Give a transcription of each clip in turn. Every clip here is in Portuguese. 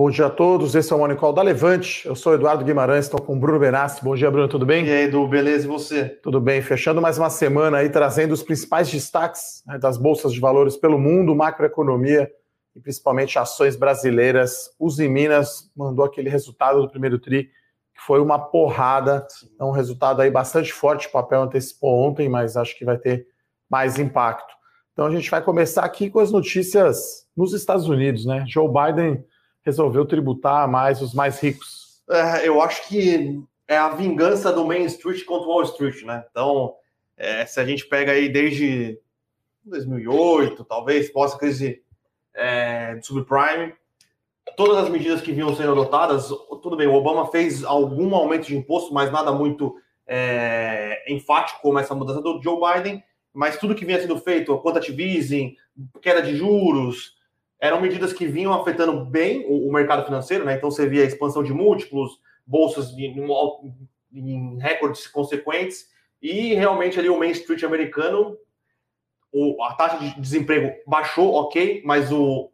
Bom dia a todos, esse é o Monicol da Levante. Eu sou Eduardo Guimarães, estou com o Bruno Benassi. Bom dia, Bruno, tudo bem? E aí, Edu, beleza? E você? Tudo bem, fechando mais uma semana aí, trazendo os principais destaques né, das bolsas de valores pelo mundo, macroeconomia e principalmente ações brasileiras. Uzi Minas mandou aquele resultado do primeiro TRI, que foi uma porrada, é um resultado aí bastante forte, o papel antecipou ontem, mas acho que vai ter mais impacto. Então a gente vai começar aqui com as notícias nos Estados Unidos, né? Joe Biden resolveu tributar mais os mais ricos? É, eu acho que é a vingança do Main Street contra o Wall Street, né? Então, é, se a gente pega aí desde 2008, talvez, pós a crise é, de subprime, todas as medidas que vinham sendo adotadas, tudo bem, o Obama fez algum aumento de imposto, mas nada muito é, enfático como essa mudança do Joe Biden, mas tudo que vinha sendo feito, quantitative easing, queda de juros, eram medidas que vinham afetando bem o, o mercado financeiro, né? Então você via a expansão de múltiplos, bolsas em, recordes consequentes, e realmente ali o Main Street americano, o, a taxa de desemprego baixou, ok, mas o,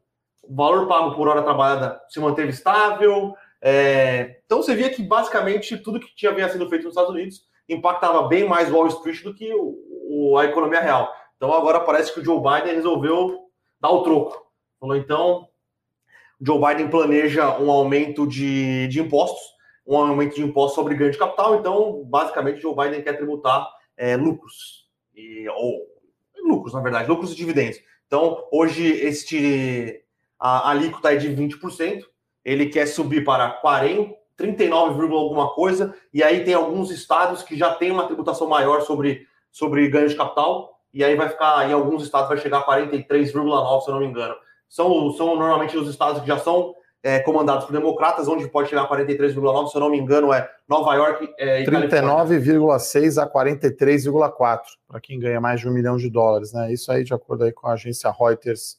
valor pago por hora trabalhada se manteve estável. É, então você via que basicamente tudo que tinha vinha sendo feito nos Estados Unidos impactava bem mais Wall Street do que o, o, a economia real. Então agora parece que o Joe Biden resolveu dar o troco. Falou, então, Joe Biden planeja um aumento de, de impostos, um aumento de impostos sobre ganho de capital, então, basicamente, Joe Biden quer tributar é, lucros, e, ou lucros, na verdade, lucros e dividendos. Então, hoje, este, a, a alíquota é de 20%, ele quer subir para 40, 39, alguma coisa, e aí tem alguns estados que já têm uma tributação maior sobre, sobre ganho de capital, e aí vai ficar, em alguns estados vai chegar a 43,9, se eu não me engano são, são normalmente os estados que já são é, comandados por democratas, onde pode chegar a 43,9, se eu não me engano, é Nova York é, e 39,6 a 43,4, para quem ganha mais de um milhão de dólares, né? Isso aí de acordo aí com a agência Reuters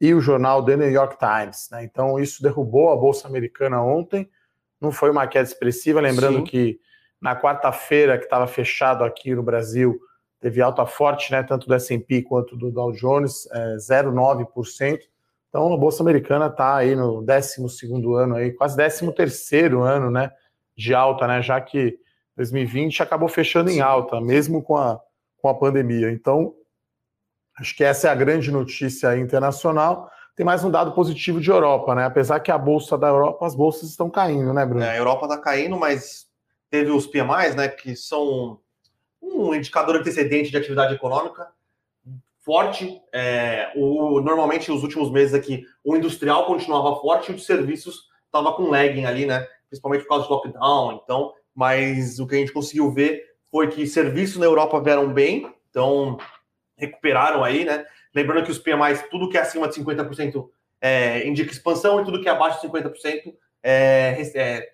e o jornal The New York Times, né? Então isso derrubou a bolsa americana ontem, não foi uma queda expressiva, lembrando Sim. que na quarta-feira que estava fechado aqui no Brasil, teve alta forte, né, tanto do S&P quanto do Dow Jones, é, 0,9%. Então a Bolsa Americana está aí no 12 ano, aí, quase 13 ano né, de alta, né, já que 2020 acabou fechando em alta, mesmo com a, com a pandemia. Então, acho que essa é a grande notícia internacional. Tem mais um dado positivo de Europa, né? Apesar que a Bolsa da Europa, as bolsas estão caindo, né, Bruno? É, a Europa está caindo, mas teve os PMIs, né, que são um indicador antecedente de atividade econômica forte. É, o, normalmente, os últimos meses aqui, o industrial continuava forte e o de serviços estava com lagging ali, né? Principalmente por causa do lockdown. Então, mas o que a gente conseguiu ver foi que serviços na Europa vieram bem, então recuperaram aí, né? Lembrando que os PMIs, tudo que é acima de 50% é, indica expansão e tudo que é abaixo de 50% é, é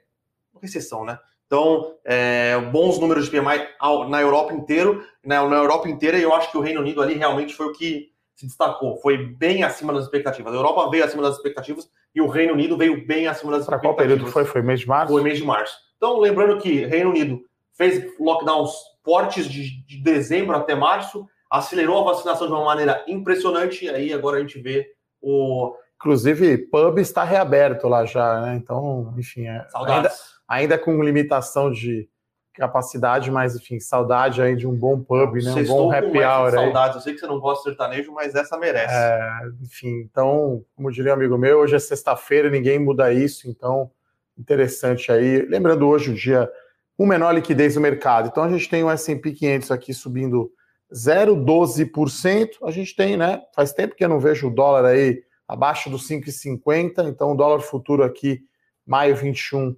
recessão, né? Então, é, bons números de PMI na Europa inteiro, né, na Europa inteira, e eu acho que o Reino Unido ali realmente foi o que se destacou. Foi bem acima das expectativas. A Europa veio acima das expectativas e o Reino Unido veio bem acima das pra expectativas. Para qual período foi? Foi mês de março? Foi mês de março. Então, lembrando que Reino Unido fez lockdowns fortes de, de dezembro até março, acelerou a vacinação de uma maneira impressionante, e aí agora a gente vê o... Inclusive, pub está reaberto lá já, né? Então, enfim... É... Saudades. Ainda ainda com limitação de capacidade, mas enfim, saudade aí de um bom pub, né? Um bom happy hour. Saudade, eu sei que você não gosta de sertanejo, mas essa merece. É, enfim, então, como diria um amigo meu, hoje é sexta-feira, ninguém muda isso, então interessante aí. Lembrando hoje o dia com menor liquidez do mercado. Então a gente tem o S&P 500 aqui subindo 0,12%. A gente tem, né? Faz tempo que eu não vejo o dólar aí abaixo dos 5,50, então o dólar futuro aqui maio 21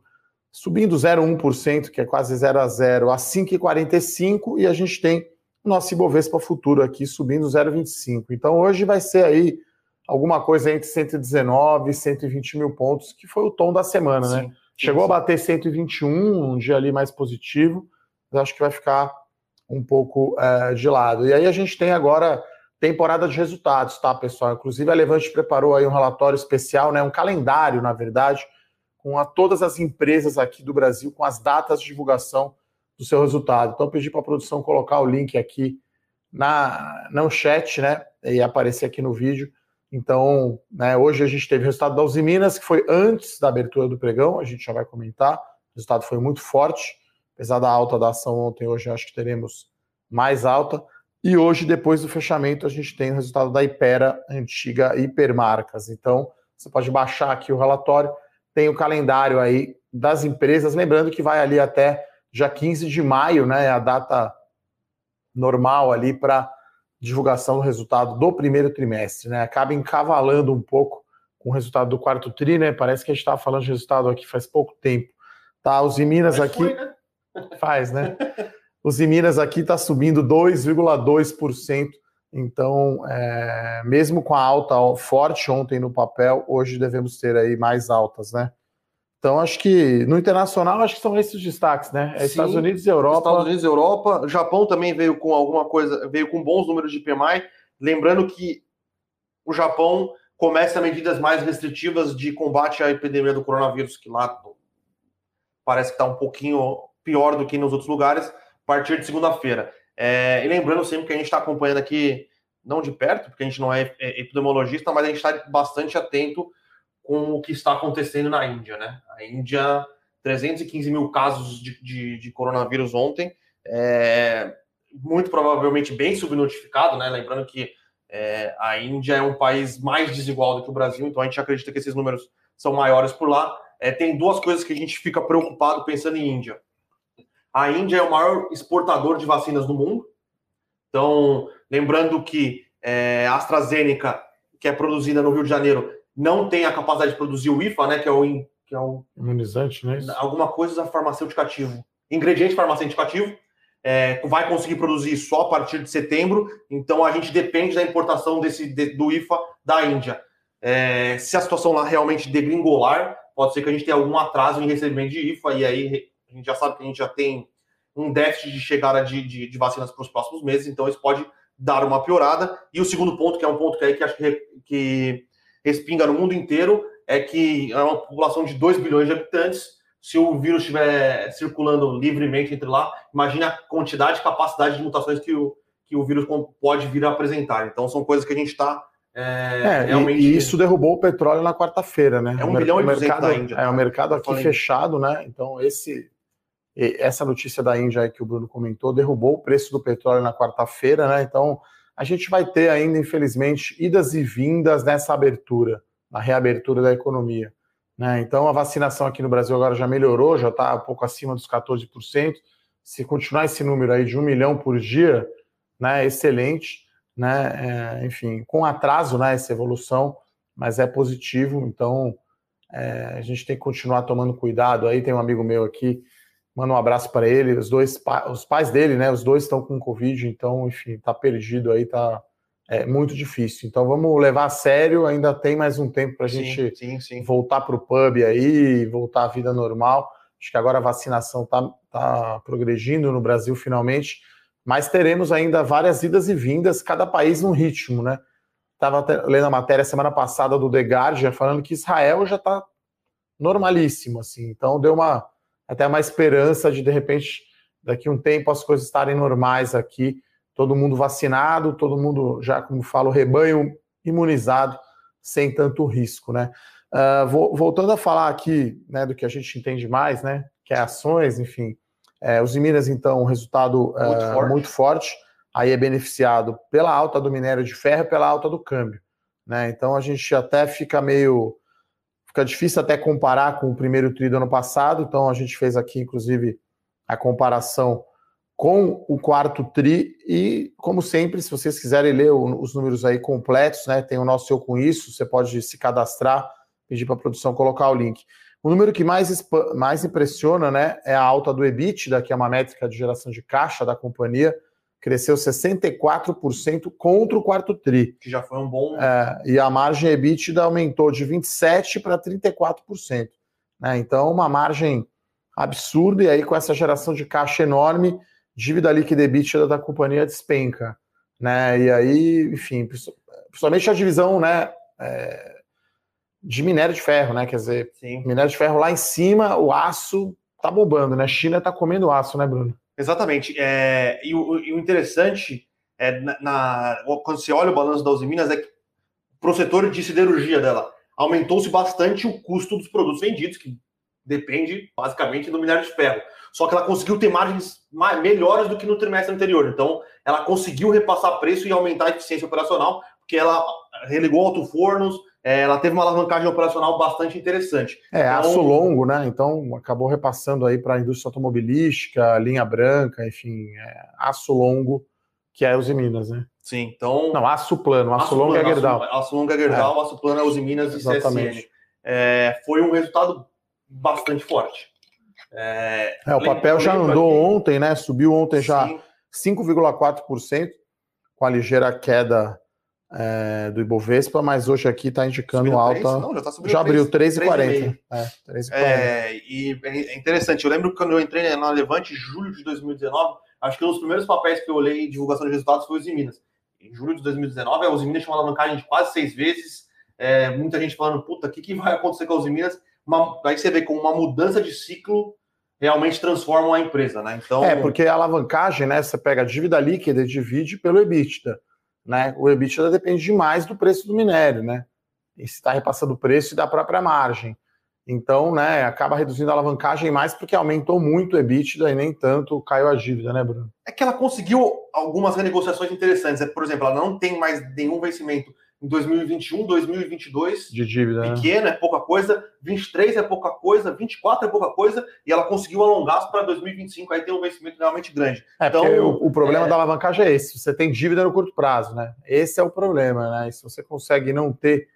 subindo 0,1%, que é quase 0 a 0, a 5,45 e a gente tem o nosso Ibovespa futuro aqui subindo 0,25. Então hoje vai ser aí alguma coisa entre 119 e 120 mil pontos, que foi o tom da semana, né? sim, né? Sim, Chegou a bater 121, um dia ali mais positivo, mas acho que vai ficar um pouco é, de lado. E aí a gente tem agora temporada de resultados, tá, pessoal? Inclusive a Levante preparou aí um relatório especial, né? Um calendário, na verdade, com a todas as empresas aqui do Brasil, com as datas de divulgação do seu resultado. Então, pedi para a produção colocar o link aqui na, no chat, né? E aparecer aqui no vídeo. Então, né, hoje a gente teve o resultado da Uzi Minas, que foi antes da abertura do pregão, a gente já vai comentar. O resultado foi muito forte, apesar da alta da ação ontem, hoje acho que teremos mais alta. E hoje, depois do fechamento, a gente tem o resultado da Ipera, antiga Hipermarcas. Então, você pode baixar aqui o relatório, tem o calendário aí das empresas, lembrando que vai ali até já 15 de maio, né? É a data normal ali para divulgação do resultado do primeiro trimestre, né? Acaba encavalando um pouco com o resultado do quarto tri, né? Parece que a gente estava falando de resultado aqui faz pouco tempo. Tá, os Minas aqui. Foi, né? Faz, né? Os Minas aqui está subindo 2,2%. Então, é, mesmo com a alta forte ontem no papel, hoje devemos ter aí mais altas, né? Então, acho que no internacional, acho que são esses destaques, né? É Sim, Estados Unidos e Europa. Estados Unidos e Europa. O Japão também veio com alguma coisa, veio com bons números de PMI. Lembrando que o Japão começa medidas mais restritivas de combate à epidemia do coronavírus, que lá parece que está um pouquinho pior do que nos outros lugares, a partir de segunda-feira. É, e lembrando sempre que a gente está acompanhando aqui, não de perto, porque a gente não é, é epidemiologista, mas a gente está bastante atento com o que está acontecendo na Índia, né? A Índia, 315 mil casos de, de, de coronavírus ontem, é, muito provavelmente bem subnotificado, né? Lembrando que é, a Índia é um país mais desigual do que o Brasil, então a gente acredita que esses números são maiores por lá. É, tem duas coisas que a gente fica preocupado pensando em Índia. A Índia é o maior exportador de vacinas do mundo. Então, lembrando que é, a AstraZeneca, que é produzida no Rio de Janeiro, não tem a capacidade de produzir o IFA, né, que é o, que é o imunizante, né? Alguma coisa farmacêutico ativo. Ingrediente farmacêutico ativo. É, vai conseguir produzir só a partir de setembro, então a gente depende da importação desse, de, do IFA da Índia. É, se a situação lá realmente degringolar, pode ser que a gente tenha algum atraso em recebimento de IFA, e aí gente já sabe que a gente já tem um déficit de chegada de, de, de vacinas para os próximos meses, então isso pode dar uma piorada. E o segundo ponto, que é um ponto que, aí que acho que, que respinga no mundo inteiro, é que é uma população de 2 bilhões de habitantes. Se o vírus estiver circulando livremente entre lá, imagine a quantidade e capacidade de mutações que o, que o vírus pode vir a apresentar. Então, são coisas que a gente está é, é, realmente... E isso derrubou o petróleo na quarta-feira, né? É um bilhão e mercado, da Índia. É o mercado aqui fechado, né? Então, esse, essa notícia da Índia que o Bruno comentou derrubou o preço do petróleo na quarta-feira, né? Então, a gente vai ter ainda, infelizmente, idas e vindas nessa abertura, na reabertura da economia. Né? Então, a vacinação aqui no Brasil agora já melhorou, já está um pouco acima dos 14%. Se continuar esse número aí de um milhão por dia, né, excelente. Né? É, enfim, com atraso né, essa evolução, mas é positivo. Então, é, a gente tem que continuar tomando cuidado. Aí tem um amigo meu aqui Manda um abraço para ele. Os dois, os pais dele, né? Os dois estão com Covid, então, enfim, tá perdido aí, tá é muito difícil. Então vamos levar a sério. Ainda tem mais um tempo para a gente sim, sim. voltar para o pub aí, voltar à vida normal. Acho que agora a vacinação tá, tá progredindo no Brasil finalmente, mas teremos ainda várias idas e vindas, cada país num ritmo, né? Estava lendo a matéria semana passada do The Guardian falando que Israel já está normalíssimo, assim. Então deu uma até uma esperança de, de repente, daqui a um tempo as coisas estarem normais aqui, todo mundo vacinado, todo mundo já, como falo, rebanho imunizado, sem tanto risco, né? Uh, voltando a falar aqui, né, do que a gente entende mais, né, que é ações, enfim, é, os Minas, então, um resultado muito, uh, forte. muito forte, aí é beneficiado pela alta do minério de ferro e pela alta do câmbio, né? Então a gente até fica meio Fica difícil até comparar com o primeiro tri do ano passado, então a gente fez aqui, inclusive, a comparação com o quarto tri e, como sempre, se vocês quiserem ler os números aí completos, né, tem o nosso Eu Com Isso, você pode se cadastrar, pedir para a produção colocar o link. O número que mais, mais impressiona né, é a alta do EBITDA, que é uma métrica de geração de caixa da companhia, cresceu 64% contra o quarto TRI. Que já foi um bom. É, e a margem EBITDA aumentou de 27% para 34%. Né? Então, uma margem absurda, e aí com essa geração de caixa enorme, dívida líquida EBITDA da companhia despenca. Né? E aí, enfim, principalmente a divisão né, é, de minério de ferro, né? Quer dizer, Sim. minério de ferro lá em cima, o aço tá bobando, né? China tá comendo aço, né, Bruno? Exatamente. É, e, o, e, o, interessante é na, na, quando você olha o balanço da Uzi Minas é que para o setor de siderurgia dela. Aumentou-se bastante o custo dos produtos vendidos, que depende basicamente do minério de ferro. Só que ela conseguiu ter margens melhores do que no trimestre anterior. Então, ela conseguiu repassar preço e aumentar a eficiência operacional, porque ela religou alto-fornos, é, ela teve uma alavancagem operacional bastante interessante. É, então, aço longo, né? Então acabou repassando aí para a indústria automobilística, linha branca, enfim, é, aço longo, que é Uzi Minas, né? Sim, então. Não, aço plano, aço, aço longo plano, é Gerdau. Aço, aço longo é Gerdau, é. aço plano é Uzi Minas e Exatamente. CSN. É, foi um resultado bastante forte. É, é o papel já andou aqui, ontem, né? Subiu ontem já 5,4%, com a ligeira queda é, do Ibovespa, mas hoje aqui está indicando subiu alta. 3? Não, já, tá já abriu 3,40. É, é, e é interessante, eu lembro que quando eu entrei na Levante, em julho de 2019, acho que um dos primeiros papéis que eu olhei em divulgação de resultados foi os Minas. Em julho de 2019, a Minas tinha uma alavancagem de quase seis vezes. É, muita gente falando, puta, o que, que vai acontecer com a Minas? Uma, aí você vê como uma mudança de ciclo realmente transformam a empresa, né? Então... É, porque a alavancagem, né? Você pega a dívida líquida e divide pelo EBITDA né? O EBITDA depende demais do preço do minério, né? E se está repassando o preço e da própria margem. Então, né, acaba reduzindo a alavancagem mais porque aumentou muito o EBITDA e nem tanto caiu a dívida, né, Bruno? É que ela conseguiu algumas renegociações interessantes. É, por exemplo, ela não tem mais nenhum vencimento em 2021, 2022. De dívida. Né? Pequena, é pouca coisa. 23 é pouca coisa. 24 é pouca coisa. E ela conseguiu alongar para 2025. Aí tem um vencimento realmente grande. É, então, o, o, problema é... da alavancagem é esse. Você tem dívida no curto prazo, né? Esse é o problema, né? E se você consegue não ter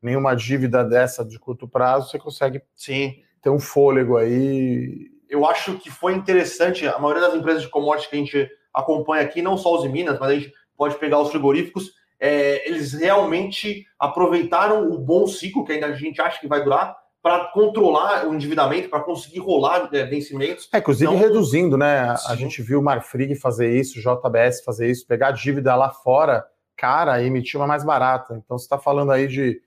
nenhuma dívida dessa de curto prazo, você consegue Sim. ter um fôlego aí. Eu acho que foi interessante. A maioria das empresas de commodities que a gente acompanha aqui, não só os Minas, mas a gente pode pegar os frigoríficos é, eles realmente aproveitaram o bom ciclo que ainda a gente acha que vai durar para controlar o endividamento, para conseguir rolar é, vencimentos. É, inclusive então, reduzindo, né? Sim. A gente viu o Marfrig fazer isso, o JBS fazer isso, pegar a dívida lá fora, cara, e emitir uma mais barata. Então você está falando aí de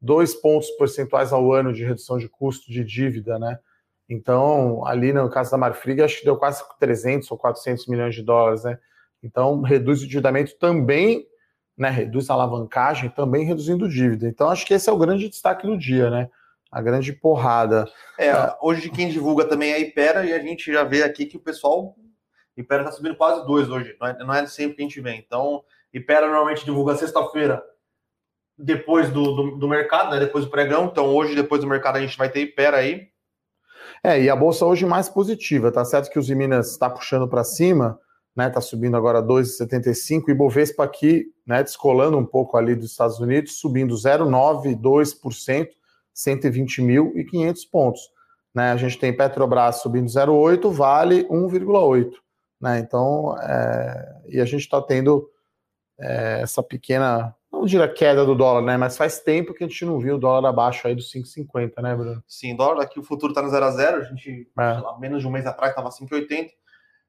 dois pontos percentuais ao ano de redução de custo de dívida, né? Então, ali no caso da Marfrig, acho que deu quase 300 ou 400 milhões de dólares, né? Então, reduz o endividamento também né, reduz a alavancagem, também reduzindo dívida. Então, acho que esse é o grande destaque do dia, né? A grande porrada. É, hoje quem divulga também é a Ipera e a gente já vê aqui que o pessoal. Ipera está subindo quase dois hoje, não é, não é, sempre que a gente vê. Então, Ipera normalmente divulga sexta-feira depois do, do, do, mercado, né? Depois do pregão. Então, hoje, depois do mercado, a gente vai ter Ipera aí. É, e a bolsa hoje mais positiva, tá certo que os Minas está puxando para cima, né? Tá subindo agora 2,75 e Bovespa aqui, né, descolando um pouco ali dos Estados Unidos, subindo 0,92%, 120.500 pontos. Né? A gente tem Petrobras subindo 0,8, Vale 1,8. Né? Então, é... e a gente está tendo é, essa pequena, não diria queda do dólar, né? Mas faz tempo que a gente não viu o dólar abaixo aí dos 5,50, né, Bruno? Sim, dólar aqui o futuro está no 0 a 0 a gente, é. lá, menos de um mês atrás estava 5,80.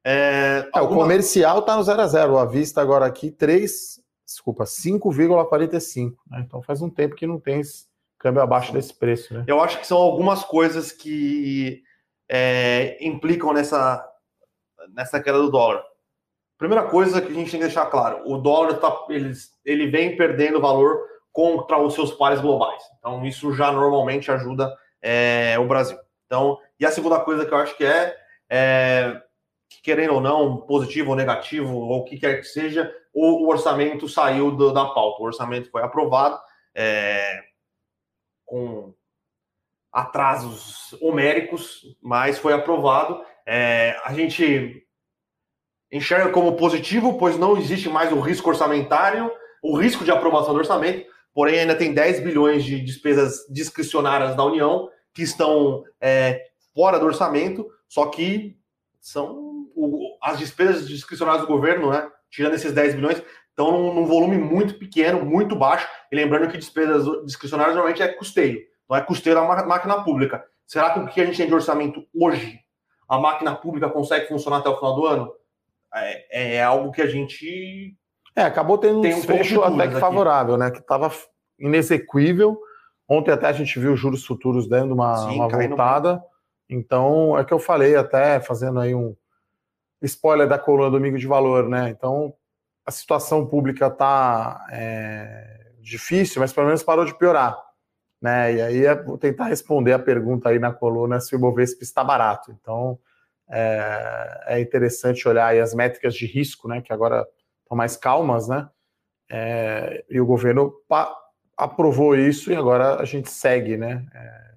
É, é, alguma... O comercial está no 0 a 0 A vista agora aqui, 3, desculpa, 5,45. Né? Então faz um tempo que não tem câmbio abaixo desse preço. Né? Eu acho que são algumas coisas que é, implicam nessa, nessa queda do dólar. Primeira coisa que a gente tem que deixar claro: o dólar tá, ele, ele vem perdendo valor contra os seus pares globais. Então, isso já normalmente ajuda é, o Brasil. Então, e a segunda coisa que eu acho que é, é que, querendo ou não, positivo ou negativo, ou o que quer que seja, o, orçamento saiu do, da pauta. O orçamento foi aprovado é, com atrasos homéricos, mas foi aprovado. É, a gente enxerga como positivo, pois não existe mais o risco orçamentário, o risco de aprovação do orçamento, porém ainda tem 10 bilhões de despesas discricionárias da União que estão é, fora do orçamento, só que são o, as despesas discricionárias do governo, né, tirando esses 10 bilhões, estão num, num, volume muito pequeno, muito baixo. E lembrando que despesas discricionárias normalmente é custeio, não é custeio da máquina pública. Será que o que a gente tem de orçamento hoje, a máquina pública consegue funcionar até o final do ano? É, é algo que a gente. É, acabou tendo tem um desfecho até que favorável, né? Que estava inexequível. Ontem até a gente viu os juros futuros dando uma, Sim, uma voltada. Então, é que eu falei até, fazendo aí um, spoiler da coluna Domingo de Valor, né? Então, a situação pública está é, difícil, mas pelo menos parou de piorar. Né? E aí é, vou tentar responder a pergunta aí na coluna se o Ibovespa está barato. Então é, é interessante olhar aí as métricas de risco, né? Que agora estão mais calmas, né? É, e o governo aprovou isso e agora a gente segue, né? É,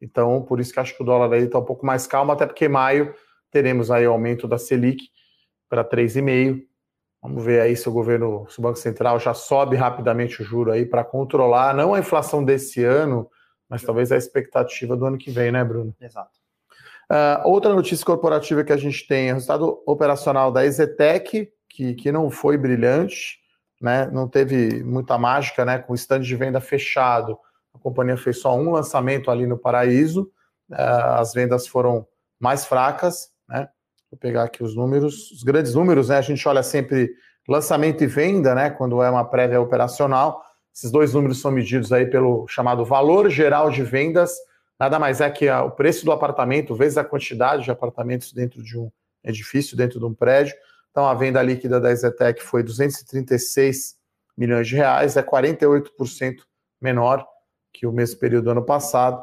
então, por isso que acho que o dólar aí está um pouco mais calmo, até porque maio teremos aí o aumento da Selic para 3,5. Vamos ver aí se o governo, se o Banco Central já sobe rapidamente o juro aí para controlar, não a inflação desse ano, mas talvez a expectativa do ano que vem, né, Bruno? Exato. Uh, outra notícia corporativa que a gente tem é o resultado operacional da Ezetec, que, que não foi brilhante, né? não teve muita mágica, né? com o stand de venda fechado. A companhia fez só um lançamento ali no Paraíso, uh, as vendas foram mais fracas? Vou pegar aqui os números, os grandes números, né? A gente olha sempre lançamento e venda, né? Quando é uma prévia operacional. Esses dois números são medidos aí pelo chamado valor geral de vendas. Nada mais é que o preço do apartamento vezes a quantidade de apartamentos dentro de um edifício, dentro de um prédio. Então a venda líquida da Zetec foi 236 milhões de reais, é 48% menor que o mesmo período do ano passado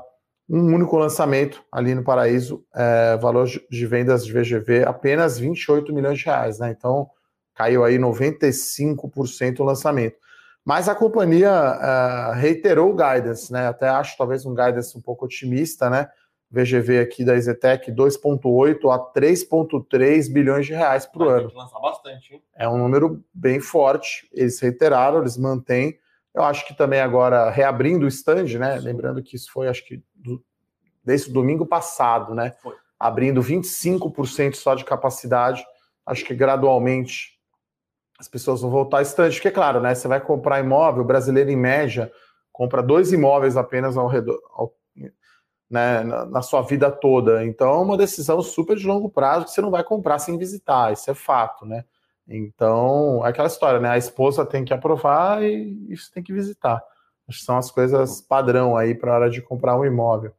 um único lançamento ali no Paraíso, é, valor de vendas de VGV apenas 28 milhões de reais, né? Então caiu aí 95% o lançamento. Mas a companhia é, reiterou o guidance, né? Até acho talvez um guidance um pouco otimista, né? VGV aqui da Ezetec 2,8 a 3,3 bilhões de reais por ano. Lançar bastante, hein? É um número bem forte. Eles reiteraram, eles mantêm. Eu acho que também agora reabrindo o stand, né? Sim. Lembrando que isso foi, acho que do, desde o domingo passado, né? Foi. Abrindo 25% só de capacidade. Acho que gradualmente as pessoas vão voltar ao stand, porque, claro, né? Você vai comprar imóvel, o brasileiro em média compra dois imóveis apenas ao redor, ao, né, na, na, sua vida toda. Então, é uma decisão super de longo prazo que você não vai comprar sem visitar, isso é fato, né? Então, é aquela história, né? A esposa tem que aprovar e isso tem que visitar. Acho que são as coisas padrão aí para a hora de comprar um imóvel.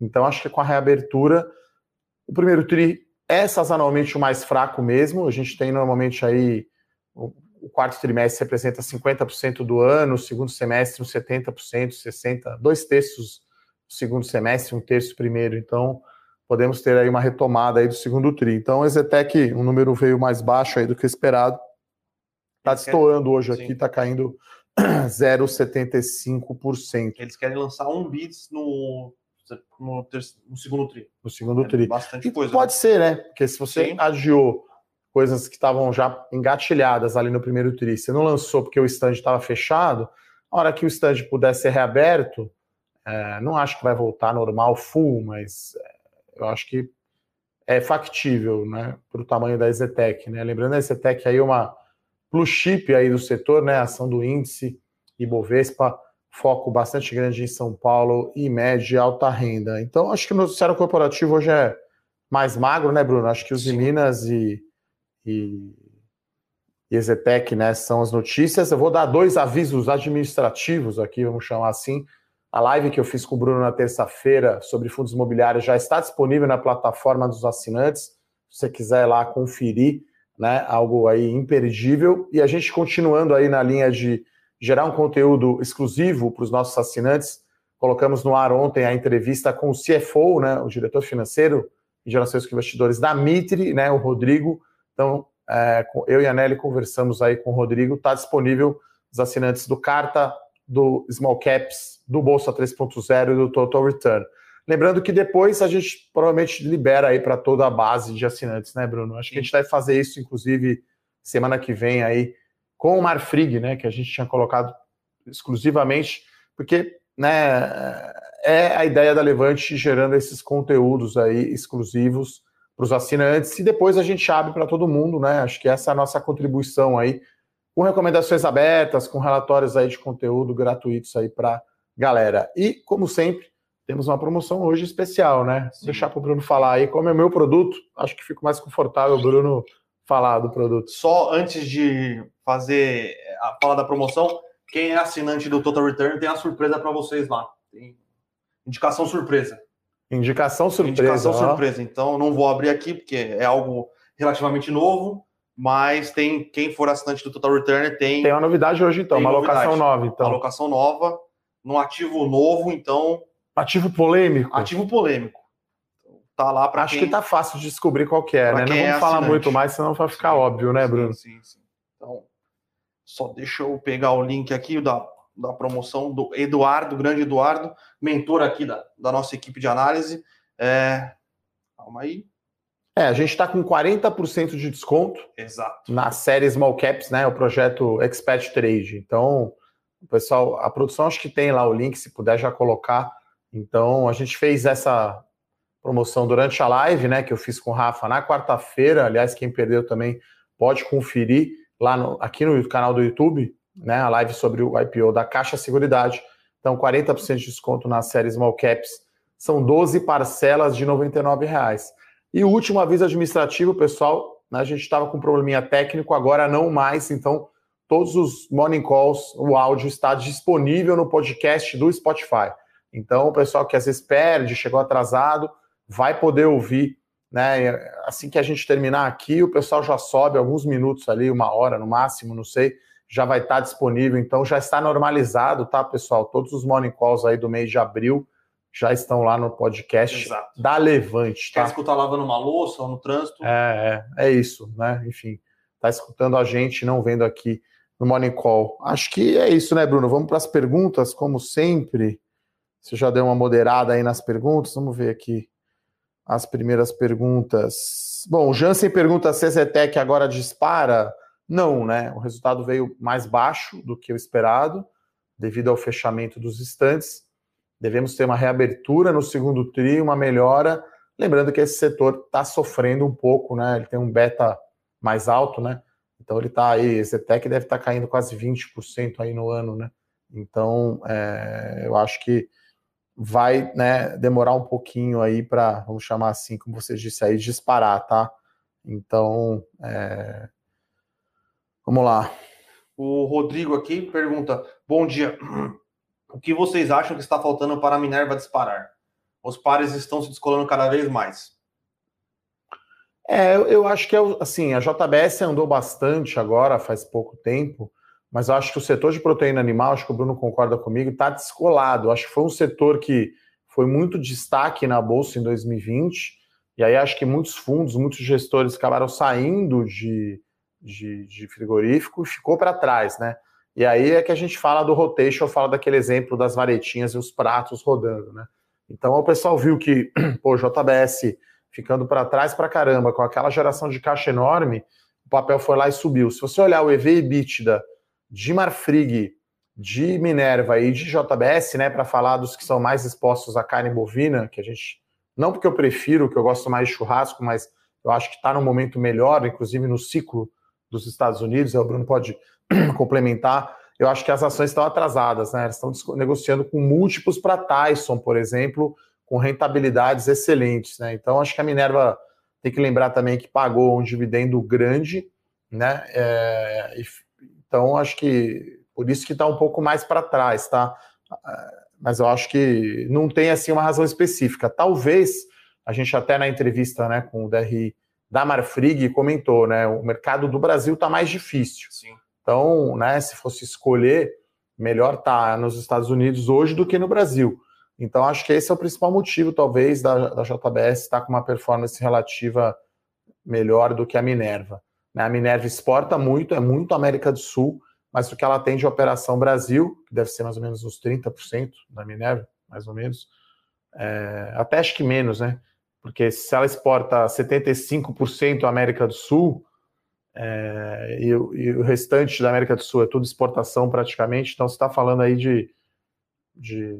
Então, acho que com a reabertura, o primeiro tri é sazonalmente o mais fraco mesmo. A gente tem normalmente aí o quarto trimestre representa 50% do ano, o segundo semestre uns 70%, 60%, dois terços do segundo semestre, um terço primeiro. Então, podemos ter aí uma retomada aí do segundo tri. Então, o Exetec, o número veio mais baixo aí do que esperado. Está destoando hoje aqui, está caindo 0,75%. Eles querem lançar um bits no, no, no segundo tri. No segundo é tri. Bastante coisa. Pode né? ser, né? Porque se você Sim. adiou coisas que estavam já engatilhadas ali no primeiro tri, você não lançou porque o stand estava fechado, a hora que o stand puder ser reaberto, é, não acho que vai voltar normal full, mas é, eu acho que é factível, né, para o tamanho da Ezetec, né? Lembrando a Ezetec aí é uma blue chip aí do setor, né, ação do índice Ibovespa, foco bastante grande em São Paulo e média e alta renda. Então, acho que o noticiário corporativo hoje é mais magro, né, Bruno? Acho que os Sim. Minas e, e, e Ezetec, né, são as notícias. Eu vou dar dois avisos administrativos aqui, vamos chamar assim, a live que eu fiz com o Bruno na terça-feira sobre fundos imobiliários já está disponível na plataforma dos assinantes. Se você quiser lá conferir, né, algo aí imperdível. E a gente continuando aí na linha de gerar um conteúdo exclusivo para os nossos assinantes, colocamos no ar ontem a entrevista com o CFO, né, o diretor financeiro de relações com investidores da Mitre, né, o Rodrigo. Então, é, eu e a Nelly conversamos aí com o Rodrigo. Está disponível os assinantes do Carta, do Small Caps, do Bolsa 3.0 e do Total Return. Lembrando que depois a gente provavelmente libera aí para toda a base de assinantes, né, Bruno? Acho que a gente vai fazer isso, inclusive, semana que vem aí, com o Marfrig, né, que a gente tinha colocado exclusivamente, porque né, é a ideia da Levante gerando esses conteúdos aí exclusivos para os assinantes e depois a gente abre para todo mundo, né? Acho que essa é a nossa contribuição aí com recomendações abertas, com relatórios aí de conteúdo gratuitos aí para galera. E, como sempre, temos uma promoção hoje especial, né? Vou deixar para o Bruno falar aí como é o meu produto. Acho que fico mais confortável, Bruno, falar do produto. Só antes de fazer a fala da promoção, quem é assinante do Total Return tem a surpresa para vocês lá. Tem indicação surpresa. Indicação surpresa. Indicação ó. surpresa. Então, não vou abrir aqui porque é algo relativamente novo Mas tem quem for assinante do Total Return tem. Tem uma novidade hoje, então, uma novidade. alocação nova. Então. Uma alocação nova, num ativo novo, então. Ativo polêmico. Ativo polêmico. Tá lá para Acho quem... que tá fácil de descobrir qual que é, pra né? Não vamos é falar muito mais, senão vai ficar sim, óbvio, né, Bruno? Sim, sim, sim. Então, só deixa eu pegar o link aqui da, da promoção do Eduardo, grande Eduardo, mentor aqui da, da nossa equipe de análise. É... Calma aí. É, a gente está com 40% de desconto Exato. na série Small Caps, né? O projeto Expert Trade. Então, pessoal, a produção acho que tem lá o link, se puder já colocar. Então, a gente fez essa promoção durante a live, né? Que eu fiz com o Rafa na quarta-feira. Aliás, quem perdeu também pode conferir lá no, aqui no canal do YouTube, né? A live sobre o IPO da Caixa Seguridade. Então, 40% de desconto na série Small Caps. São 12 parcelas de 99 reais. E o último aviso administrativo, pessoal, né, a gente estava com um probleminha técnico, agora não mais, então todos os morning calls, o áudio está disponível no podcast do Spotify. Então, o pessoal que às vezes perde, chegou atrasado, vai poder ouvir, né? Assim que a gente terminar aqui, o pessoal já sobe alguns minutos ali, uma hora no máximo, não sei, já vai estar disponível. Então, já está normalizado, tá, pessoal? Todos os morning calls aí do mês de abril já estão lá no podcast Exato. da Levante. Tá? Quer escutar lavando uma louça ou no trânsito? É, é, é isso, né? Enfim, tá escutando a gente, não vendo aqui no Morning Call. Acho que é isso, né, Bruno? Vamos para as perguntas, como sempre. Você já deu uma moderada aí nas perguntas? Vamos ver aqui as primeiras perguntas. Bom, o Jansen pergunta se a Zetec agora dispara. Não, né? O resultado veio mais baixo do que o esperado, devido ao fechamento dos estantes devemos ter uma reabertura no segundo TRI, uma melhora. Lembrando que esse setor está sofrendo um pouco, né? Ele tem um beta mais alto, né? Então ele está aí, esse tech deve estar tá caindo quase 20% aí no ano, né? Então é, eu acho que vai né, demorar um pouquinho aí para, vamos chamar assim, como você disse aí, disparar, tá? Então, é... vamos lá. O Rodrigo aqui pergunta: Bom dia. O que vocês acham que está faltando para a Minerva disparar? Os pares estão se descolando cada vez mais. É, eu acho que é assim, a JBS andou bastante agora, faz pouco tempo, mas eu acho que o setor de proteína animal, acho que o Bruno concorda comigo, está descolado. Acho que foi um setor que foi muito destaque na bolsa em 2020, e aí acho que muitos fundos, muitos gestores acabaram saindo de, de, de frigorífico e ficou para trás, né? E aí é que a gente fala do rotation, fala daquele exemplo das varetinhas e os pratos rodando, né? Então o pessoal viu que, pô, JBS ficando para trás para caramba, com aquela geração de caixa enorme, o papel foi lá e subiu. Se você olhar o EV EBITDA de Marfrig, de Minerva e de JBS, né, para falar dos que são mais expostos à carne bovina, que a gente, não porque eu prefiro, que eu gosto mais de churrasco, mas eu acho que está num momento melhor, inclusive no ciclo dos Estados Unidos, o Bruno pode complementar, eu acho que as ações estão atrasadas, né? Elas estão negociando com múltiplos para Tyson, por exemplo, com rentabilidades excelentes, né? Então, acho que a Minerva tem que lembrar também que pagou um dividendo grande, né? É, então, acho que por isso que está um pouco mais para trás, tá? Mas eu acho que não tem assim uma razão específica. Talvez a gente até na entrevista, né, com o DRI da Marfrig comentou, né? O mercado do Brasil está mais difícil. Sim. Então, né, se fosse escolher, melhor estar tá nos Estados Unidos hoje do que no Brasil. Então, acho que esse é o principal motivo, talvez, da, da JBS estar com uma performance relativa melhor do que a Minerva. Né? A Minerva exporta muito, é muito América do Sul, mas o que ela tem de operação Brasil, que deve ser mais ou menos uns 30% da Minerva, mais ou menos, é, até acho que menos, né? Porque se ela exporta 75% América do Sul, é, e, e, o restante da América do Sul é tudo exportação praticamente, então você está falando aí de, de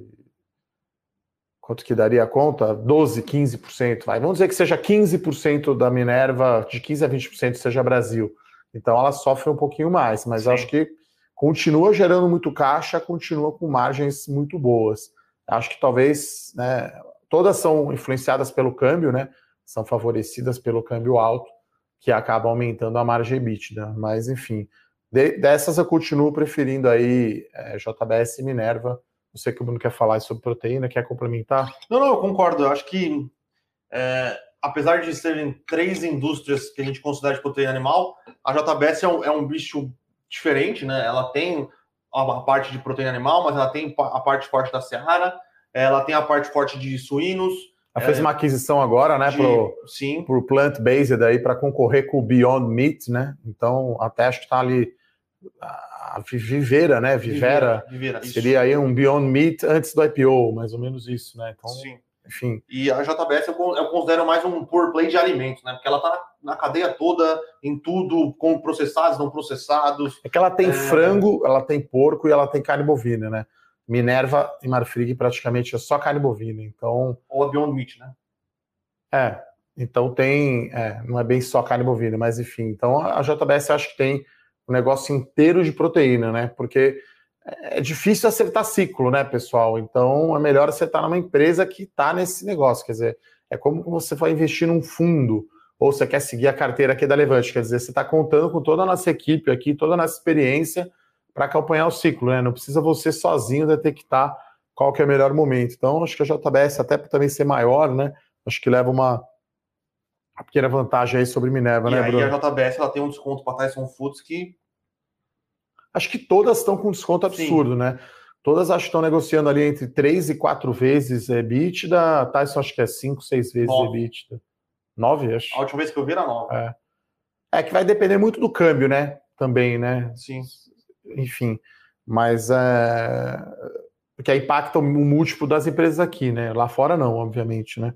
quanto que daria a conta? 12, 15%, vai. Vamos dizer que seja 15% da Minerva, de 15 a 20% seja Brasil. Então ela sofre um pouquinho mais, mas acho que continua gerando muito caixa, continua com margens muito boas. Acho que talvez, né, todas são influenciadas pelo câmbio, né? São favorecidas pelo câmbio alto que acaba aumentando a margem EBITDA. Mas, enfim, de, dessas eu continuo preferindo aí é, JBS e Minerva. Não sei que o Bruno quer falar sobre proteína, quer complementar? Não, não, eu concordo. Eu acho que é, apesar de serem três indústrias que a gente considera de proteína animal, a JBS é um, é um bicho diferente, né? Ela tem a parte de proteína animal, mas ela tem a parte forte da Seara, ela tem a parte forte de suínos. Ela é, fez uma aquisição agora, né, sim. pro plant-based aí para concorrer com o Beyond Meat, né? Então, até acho que está ali a Vivera, né? Vivera, Vivera, Vivera seria aí um Beyond Meat antes do IPO, mais ou menos isso, né? Então, sim. enfim. E a JBS eu considero mais um pure play de alimentos, né? Porque ela está na cadeia toda, em tudo, com processados, não processados. É que ela tem é... frango, ela tem porco e ela tem carne bovina, né? Minerva e Marfrig praticamente é só carne bovina, então... Ou a Beyond Meat, né? É, então tem... É, não é bem só carne bovina, mas enfim. Então a JBS acho que tem um negócio inteiro de proteína, né? Porque é difícil acertar ciclo, né, pessoal? Então é melhor acertar numa empresa que está nesse negócio. Quer dizer, é como você vai investir num fundo ou você quer seguir a carteira aqui da Levante. Quer dizer, você está contando com toda a nossa equipe aqui, toda a nossa experiência para acompanhar o ciclo, né? Não precisa você sozinho detectar qual que é o melhor momento. Então, acho que a JBS, até para também ser maior, né? Acho que leva uma, uma pequena vantagem aí sobre Minerva, e né, aí Bruno? a JBS ela tem um desconto para Tyson Foods que. Acho que todas estão com desconto absurdo, Sim. né? Todas acho que estão negociando ali entre 3 e 4 vezes EBITDA. Tyson acho que é 5, 6 vezes nove. EBITDA. 9, acho. A última vez que eu vi era 9. É. é que vai depender muito do câmbio, né? Também, né? Sim enfim, mas é, porque aí impacta o múltiplo das empresas aqui, né? Lá fora não, obviamente, né?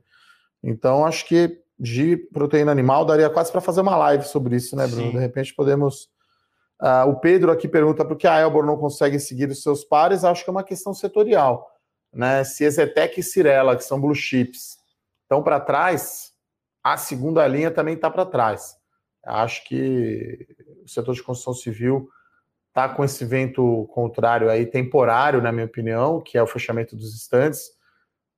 Então acho que de proteína animal daria quase para fazer uma live sobre isso, né, Bruno? Sim. De repente podemos. Uh, o Pedro aqui pergunta por que a Elbor não consegue seguir os seus pares. Acho que é uma questão setorial, né? Se Ezetec e Cirela, que são blue chips, estão para trás, a segunda linha também está para trás. Acho que o setor de construção civil está com esse vento contrário aí, temporário, na minha opinião, que é o fechamento dos estantes.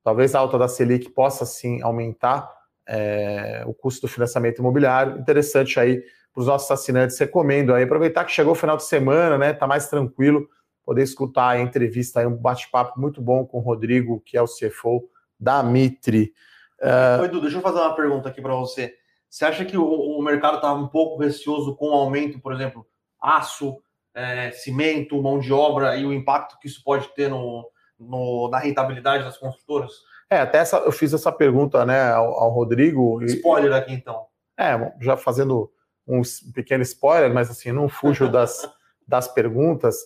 Talvez a alta da Selic possa sim aumentar é, o custo do financiamento imobiliário. Interessante aí para os nossos assinantes, recomendo aí, aproveitar que chegou o final de semana, né? Tá mais tranquilo, poder escutar a entrevista aí, um bate-papo muito bom com o Rodrigo, que é o CFO da Mitre. Uh... Edu, deixa eu fazer uma pergunta aqui para você. Você acha que o, o mercado está um pouco receoso com o aumento, por exemplo, aço, é, cimento, mão de obra e o impacto que isso pode ter no, no, na rentabilidade das construtoras? É, até essa, eu fiz essa pergunta né, ao, ao Rodrigo. Spoiler aqui então. É, já fazendo um pequeno spoiler, mas assim, não fujo das, das perguntas.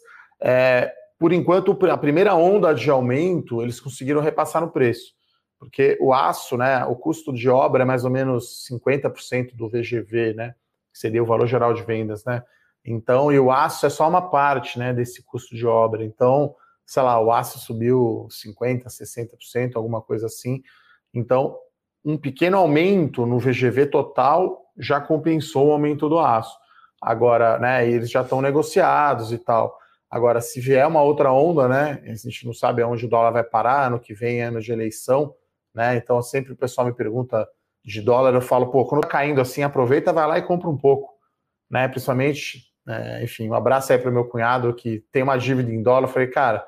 É, por enquanto, a primeira onda de aumento, eles conseguiram repassar no preço. Porque o aço, né, o custo de obra é mais ou menos 50% do VGV, né? Que seria o valor geral de vendas, né? Então, e o aço é só uma parte né, desse custo de obra. Então, sei lá, o aço subiu 50%, 60%, alguma coisa assim. Então, um pequeno aumento no VGV total já compensou o aumento do aço. Agora, né, eles já estão negociados e tal. Agora, se vier uma outra onda, né, a gente não sabe aonde o dólar vai parar, ano que vem é ano de eleição, né, então sempre o pessoal me pergunta de dólar, eu falo, pô, quando tá caindo assim, aproveita, vai lá e compra um pouco, né, principalmente é, enfim, um abraço aí para o meu cunhado que tem uma dívida em dólar. Eu falei, cara,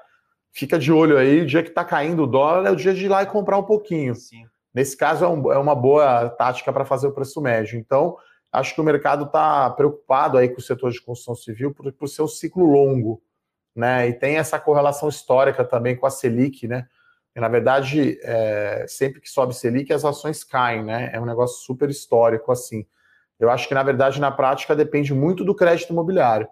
fica de olho aí, o dia que está caindo o dólar é o dia de ir lá e comprar um pouquinho. Sim. Nesse caso, é, um, é uma boa tática para fazer o preço médio. Então, acho que o mercado está preocupado aí com o setor de construção civil por, por ser um ciclo longo, né? E tem essa correlação histórica também com a Selic, né? E, na verdade, é, sempre que sobe Selic, as ações caem, né? É um negócio super histórico assim. Eu acho que, na verdade, na prática, depende muito do crédito imobiliário.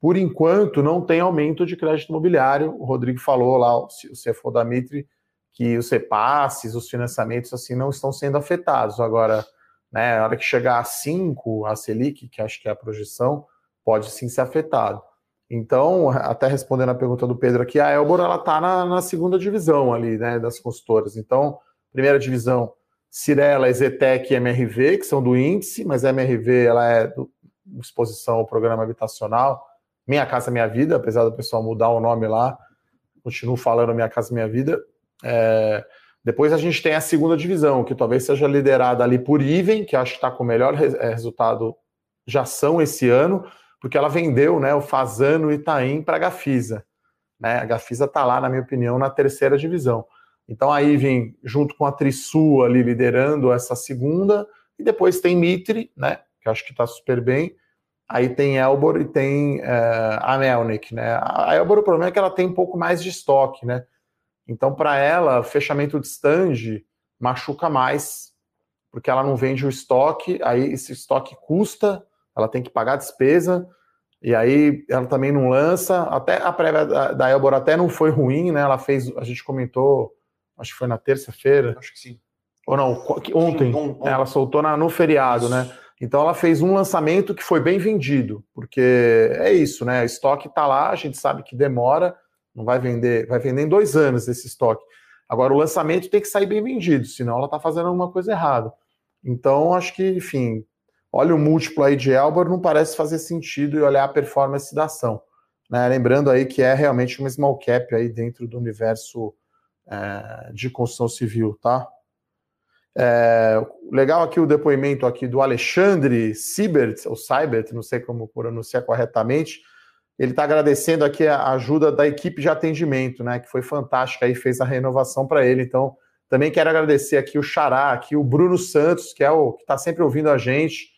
Por enquanto, não tem aumento de crédito imobiliário. O Rodrigo falou lá, o CFO da Mitre, que os repasses, os financiamentos, assim, não estão sendo afetados. Agora, né, na hora que chegar a 5, a Selic, que acho que é a projeção, pode sim ser afetado. Então, até respondendo a pergunta do Pedro aqui, a Elbor ela está na, na, segunda divisão ali, né, das consultoras. Então, primeira divisão Cirela, Ezetec e MRV, que são do índice, mas a MRV ela é do, exposição ao programa habitacional. Minha Casa Minha Vida, apesar do pessoal mudar o nome lá, continuo falando Minha Casa Minha Vida. É, depois a gente tem a segunda divisão, que talvez seja liderada ali por Iven, que acho que está com o melhor é, resultado já são esse ano, porque ela vendeu né, o Fazano e Itaim para a Gafisa. Né? A Gafisa está lá, na minha opinião, na terceira divisão. Então aí vem junto com a Trisul ali liderando essa segunda, e depois tem Mitre, né? Que acho que está super bem. Aí tem Elbor e tem uh, a Melnick, né? A Elbor, o problema é que ela tem um pouco mais de estoque, né? Então, para ela, fechamento de stand machuca mais, porque ela não vende o estoque, aí esse estoque custa, ela tem que pagar a despesa, e aí ela também não lança. Até a prévia da Elbor até não foi ruim, né? Ela fez, a gente comentou, acho que foi na terça-feira. Acho que sim. Ou não, ontem. Sim, ontem. Ela soltou na, no feriado, né? Então ela fez um lançamento que foi bem vendido, porque é isso, né? O estoque está lá, a gente sabe que demora, não vai vender, vai vender em dois anos esse estoque. Agora o lançamento tem que sair bem vendido, senão ela está fazendo alguma coisa errada. Então acho que, enfim, olha o múltiplo aí de Elbor, não parece fazer sentido e olhar a performance da ação. Né? Lembrando aí que é realmente uma small cap aí dentro do universo é, de construção civil, tá? É, legal aqui o depoimento aqui do Alexandre Siebert, ou Seibert, não sei como pronunciar corretamente. Ele está agradecendo aqui a ajuda da equipe de atendimento, né? Que foi fantástica e fez a renovação para ele. Então, também quero agradecer aqui o Xará, aqui o Bruno Santos, que é o que está sempre ouvindo a gente,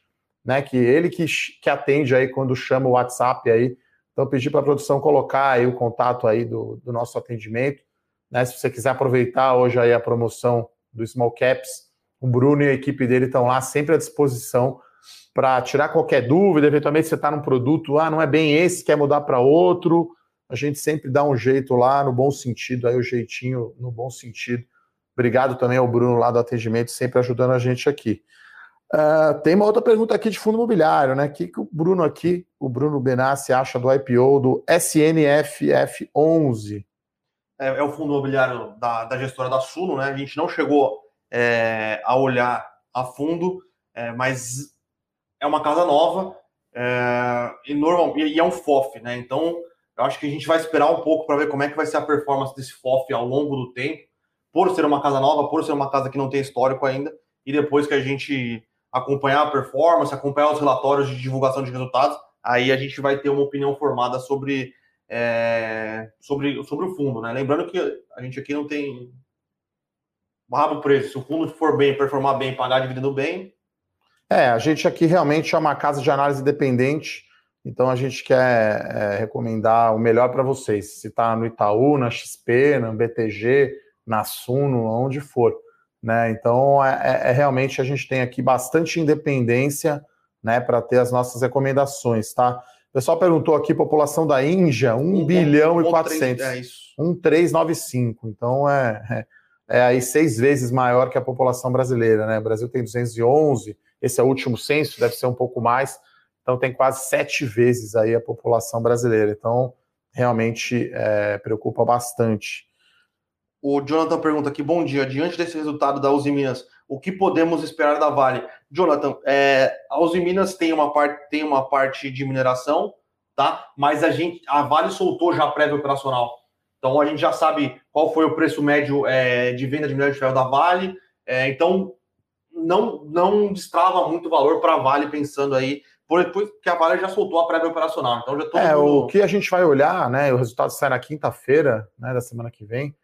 né? Que ele que, que atende aí quando chama o WhatsApp aí. Então, pedi para a produção colocar aí o contato aí do, do nosso atendimento. Né, se você quiser aproveitar hoje aí a promoção do Small Caps, o Bruno e a equipe dele estão lá sempre à disposição para tirar qualquer dúvida. Eventualmente você está num produto, ah, não é bem esse, quer mudar para outro. A gente sempre dá um jeito lá, no bom sentido, aí o jeitinho no bom sentido. Obrigado também ao Bruno lá do atendimento, sempre ajudando a gente aqui. Uh, tem uma outra pergunta aqui de fundo imobiliário, né? O que, que o Bruno aqui, o Bruno Benassi, acha do IPO do SNFF11? É, é o fundo imobiliário da, da gestora da Suno, né? A gente não chegou é, a olhar a fundo, é, mas é uma casa nova é, e, normal, e, e, é um FOF, né? Então, eu acho que a gente vai esperar um pouco para ver como é que vai ser a performance desse FOF ao longo do tempo, por ser uma casa nova, por ser uma casa que não tem histórico ainda, e depois que a gente acompanhar a performance, acompanhar os relatórios de divulgação de resultados, aí a gente vai ter uma opinião formada sobre, é, sobre, sobre o fundo, né? Lembrando que a gente aqui não tem rabo preso. Se o fundo for bem, performar bem, pagar dividendo bem. É, a gente aqui realmente é uma casa de análise independente, então a gente quer é, recomendar o melhor para vocês. Se está no Itaú, na XP, na BTG, na Suno, onde for. Né? Então é, é, é, realmente a gente tem aqui bastante independência né, para ter as nossas recomendações, tá? O pessoal perguntou aqui, população da Índia, 1 um, bilhão um, e 400. 3, é isso. 1395. Então é, é é aí seis vezes maior que a população brasileira, né? O Brasil tem 211, esse é o último censo, deve ser um pouco mais, então tem quase sete vezes aí a população brasileira. Então, realmente é, preocupa bastante. O Jonathan pergunta aqui: bom dia, diante desse resultado da Uzi Minas, o que podemos esperar da Vale? Jonathan, é, a Uzi Minas tem uma parte, tem uma parte de mineração, tá? Mas a gente, a Vale soltou já a prévia operacional. Então a gente já sabe qual foi o preço médio é, de venda de minério de ferro da Vale. É, então não, não destrava muito valor para a Vale pensando aí, depois que a Vale já soltou a prévia operacional. Então já todo é, mundo... o que a gente vai olhar, né? O resultado sai na quinta-feira, né, da semana que vem,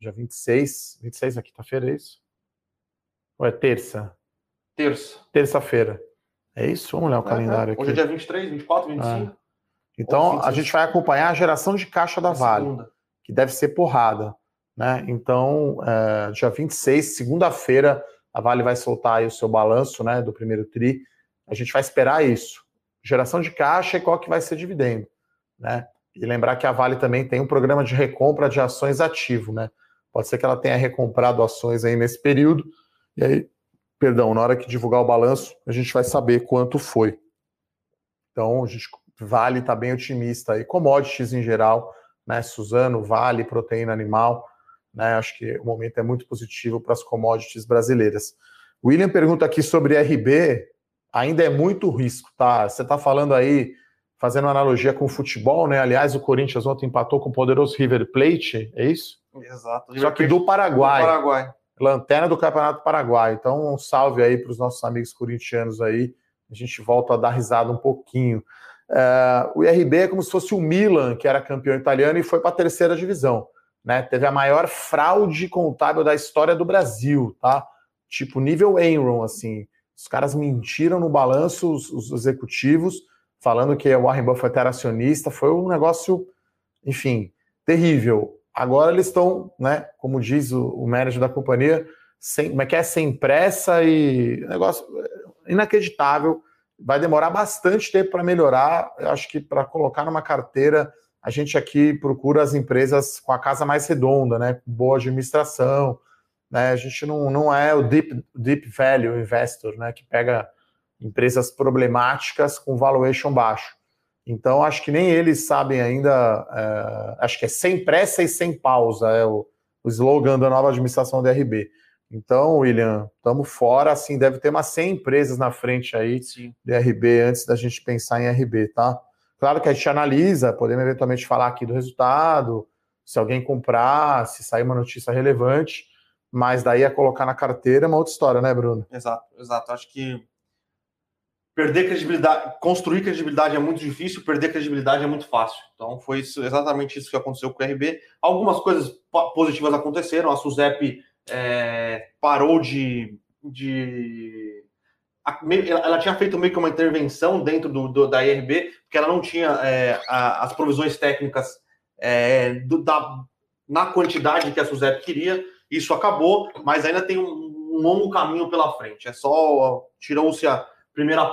dia 26. 26 é quinta-feira, é isso? Ou é terça? Terça. Terça-feira. É isso? Vamos olhar o é, calendário é. aqui. Hoje é dia 23, 24, 25. Ah. Então, a gente vai acompanhar a geração de caixa da Vale. Segunda que deve ser porrada. Né? Então, é, dia 26, segunda-feira, a Vale vai soltar o seu balanço né, do primeiro TRI. A gente vai esperar isso. Geração de caixa e qual que vai ser dividendo. Né? E lembrar que a Vale também tem um programa de recompra de ações ativo. Né? Pode ser que ela tenha recomprado ações aí nesse período. E aí, perdão, na hora que divulgar o balanço, a gente vai saber quanto foi. Então, a gente Vale está bem otimista aí. Commodities em geral né? Suzano, Vale, proteína animal, né? Acho que o momento é muito positivo para as commodities brasileiras. William pergunta aqui sobre RB, ainda é muito risco, tá? Você está falando aí, fazendo analogia com o futebol, né? Aliás, o Corinthians ontem empatou com o poderoso River Plate, é isso? Exato. Só que do Paraguai. Do Paraguai. Lanterna do Campeonato Paraguai. Então, um salve aí para os nossos amigos corintianos aí. A gente volta a dar risada um pouquinho. Uh, o IRB é como se fosse o Milan, que era campeão italiano e foi para a terceira divisão. né? Teve a maior fraude contábil da história do Brasil, tá? Tipo nível Enron, assim. Os caras mentiram no balanço, os, os executivos, falando que o Warren Buffett era acionista. Foi um negócio, enfim, terrível. Agora eles estão, né? Como diz o, o manager da companhia, sem, como é que é? Sem pressa e negócio inacreditável. Vai demorar bastante tempo para melhorar. Eu acho que para colocar numa carteira a gente aqui procura as empresas com a casa mais redonda, né? Com boa administração. Né? A gente não, não é o deep, deep value investor, né? Que pega empresas problemáticas com valuation baixo. Então, acho que nem eles sabem ainda. É, acho que é sem pressa e sem pausa é o, o slogan da nova administração da RB. Então, William, estamos fora. Assim, deve ter umas 100 empresas na frente aí Sim. de RB antes da gente pensar em RB, tá? Claro que a gente analisa, podemos eventualmente falar aqui do resultado, se alguém comprar, se sair uma notícia relevante, mas daí a colocar na carteira é uma outra história, né, Bruno? Exato, exato. Acho que perder credibilidade, construir credibilidade é muito difícil, perder credibilidade é muito fácil. Então foi isso, exatamente isso que aconteceu com o RB. Algumas coisas positivas aconteceram, a Suzep é, parou de, de ela tinha feito meio que uma intervenção dentro do, do da IRB, porque ela não tinha é, a, as provisões técnicas é, do, da, na quantidade que a Suzep queria. Isso acabou, mas ainda tem um, um longo caminho pela frente. É só tirou-se a primeira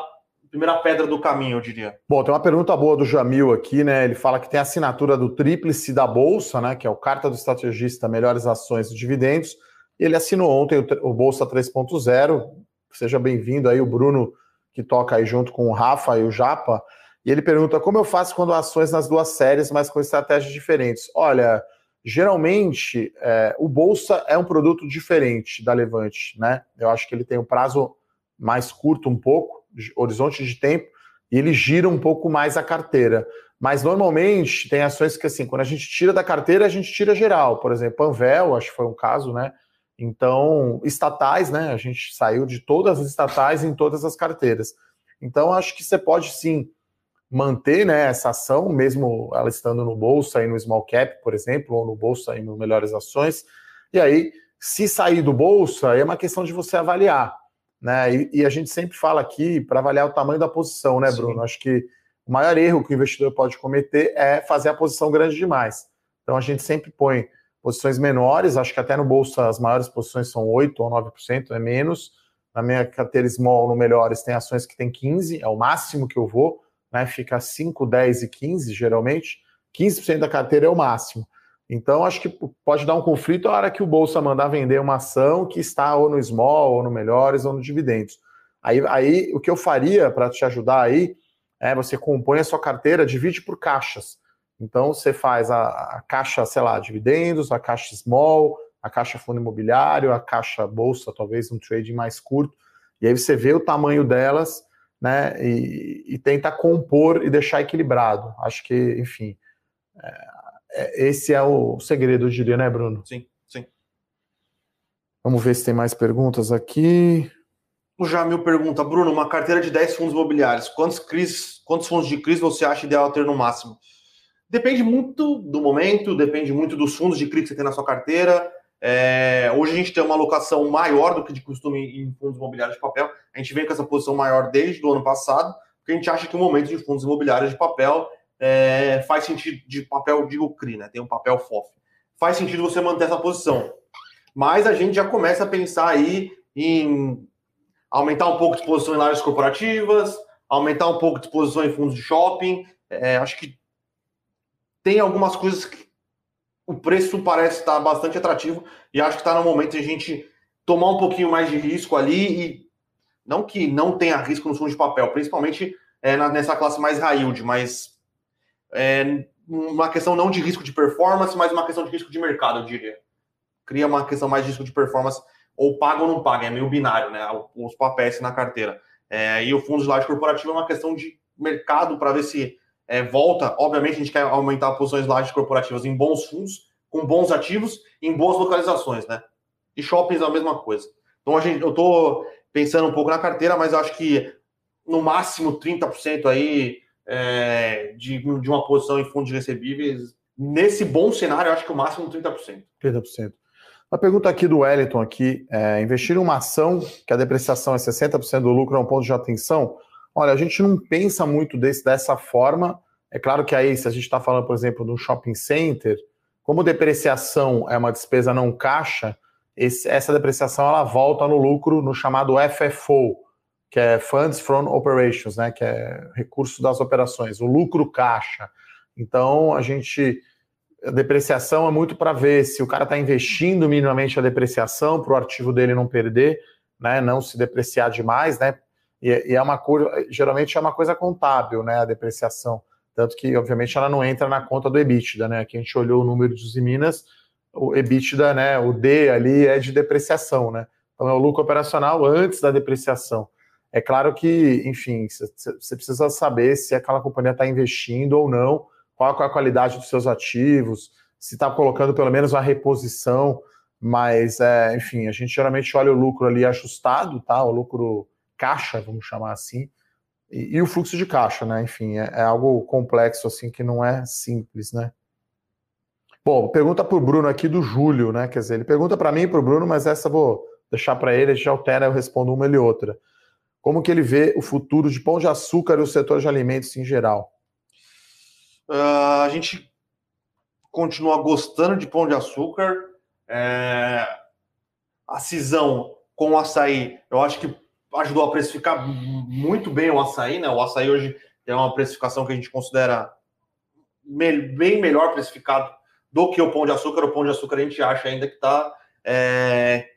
primeira pedra do caminho, eu diria. Bom, tem uma pergunta boa do Jamil aqui, né? Ele fala que tem assinatura do tríplice da Bolsa, né? Que é o Carta do Estrategista Melhores Ações e Dividendos. Ele assinou ontem o, o Bolsa 3.0, Seja bem-vindo aí o Bruno, que toca aí junto com o Rafa e o Japa. E ele pergunta como eu faço quando ações nas duas séries, mas com estratégias diferentes. Olha, geralmente é, o Bolsa é um produto diferente da Levante, né? Eu acho que ele tem um prazo mais curto um pouco, horizonte de tempo, e ele gira um pouco mais a carteira. Mas normalmente tem ações que assim, quando a gente tira da carteira, a gente tira geral. Por exemplo, Panvel, acho que foi um caso, né? Então, estatais, né? A gente saiu de todas as estatais em todas as carteiras. Então, acho que você pode sim manter né, essa ação, mesmo ela estando no bolsa e no small cap, por exemplo, ou no bolsa e no melhores ações. E aí, se sair do bolsa, é uma questão de você avaliar. Né? E, e a gente sempre fala aqui para avaliar o tamanho da posição, né, Bruno? Sim. Acho que o maior erro que o investidor pode cometer é fazer a posição grande demais. Então a gente sempre põe posições menores, acho que até no bolsa as maiores posições são 8 ou 9%, é menos. Na minha carteira small, no melhores, tem ações que tem 15, é o máximo que eu vou, né? Fica 5, 10 e 15, geralmente. 15% da carteira é o máximo. Então, acho que pode dar um conflito a hora que o Bolsa mandar vender uma ação que está ou no small, ou no melhores, ou no dividendos. Aí, aí o que eu faria para te ajudar aí é você compõe a sua carteira, divide por caixas. Então você faz a, a, caixa, sei lá, dividendos, a caixa small, a caixa fundo imobiliário, a caixa bolsa, talvez um trading mais curto, e aí você vê o tamanho delas, né, e, e tenta compor e deixar equilibrado. Acho que, enfim, é, esse é o segredo, eu diria, né, Bruno? Sim, sim. Vamos ver se tem mais perguntas aqui. O Jamil pergunta, Bruno, uma carteira de 10 fundos imobiliários, quantos, CRIs, quantos fundos de CRIs você acha ideal ter no máximo? Depende muito do momento, depende muito dos fundos de CRI que você tem na sua carteira. É, hoje a gente tem uma alocação maior do que de costume em fundos imobiliários de papel. A gente vem com essa posição maior desde o ano passado, porque a gente acha que o momento de fundos imobiliários de papel é, faz sentido de papel, digo CRI, né? Tem um papel FOF. Faz sentido você manter essa posição. Mas a gente já começa a pensar aí em aumentar um pouco de exposição em lajes corporativas, aumentar um pouco de exposição em fundos de shopping. É, acho que tem algumas coisas que o preço parece estar bastante atrativo e acho que está no momento de a gente tomar um pouquinho mais de risco ali e não que não tenha risco no fundo de papel, principalmente é, nessa classe mais high yield, mas é uma questão não de risco de performance, mas uma questão de risco de mercado, eu diria. Cria uma questão mais de risco de performance, ou paga ou não paga, é meio binário, né? Os papéis na carteira. É, e o fundo de laje corporativo é uma questão de mercado para ver se é, volta. Obviamente, a gente quer aumentar posições lajes corporativas em bons fundos, com bons ativos, em boas localizações, né? E shoppings é a mesma coisa. Então, a gente, eu estou pensando um pouco na carteira, mas acho que no máximo 30% aí é, de, de uma posição em fundos recebíveis nesse bom cenário, eu acho que o máximo 30%. 30%. Uma pergunta aqui do Wellington aqui, é, investir em uma ação que a depreciação é 60% do lucro é um ponto de atenção? Olha, a gente não pensa muito desse, dessa forma. É claro que aí, se a gente está falando, por exemplo, de um shopping center, como depreciação é uma despesa não caixa, esse, essa depreciação ela volta no lucro no chamado FFO, que é Funds from Operations, né, que é recurso das operações, o lucro caixa. Então, a gente a depreciação é muito para ver se o cara está investindo minimamente a depreciação para o ativo dele não perder, né, não se depreciar demais, né? E, e, é uma geralmente é uma coisa contábil, né, a depreciação. Tanto que, obviamente, ela não entra na conta do EBITDA, né? Aqui a gente olhou o número dos Minas, o EBITDA, né, o D ali é de depreciação, né? Então é o lucro operacional antes da depreciação. É claro que, enfim, você precisa saber se aquela companhia está investindo ou não, qual é a qualidade dos seus ativos, se está colocando pelo menos uma reposição, mas, é, enfim, a gente geralmente olha o lucro ali ajustado, tá? O lucro caixa, vamos chamar assim, e, e o fluxo de caixa, né? Enfim, é, é, algo complexo, assim, que não é simples, né? Bom, pergunta para o Bruno aqui do Júlio, né? Quer dizer, ele pergunta para mim e para o Bruno, mas essa eu vou deixar para ele, a gente altera, eu respondo uma e outra. Como que ele vê o futuro de pão de açúcar e o setor de alimentos em geral? Uh, a gente continua gostando de pão de açúcar. É... A cisão com o açaí, eu acho que ajudou a precificar muito bem o açaí, né? O açaí hoje tem uma precificação que a gente considera bem melhor precificado do que o pão de açúcar. O pão de açúcar a gente acha ainda que tá, é...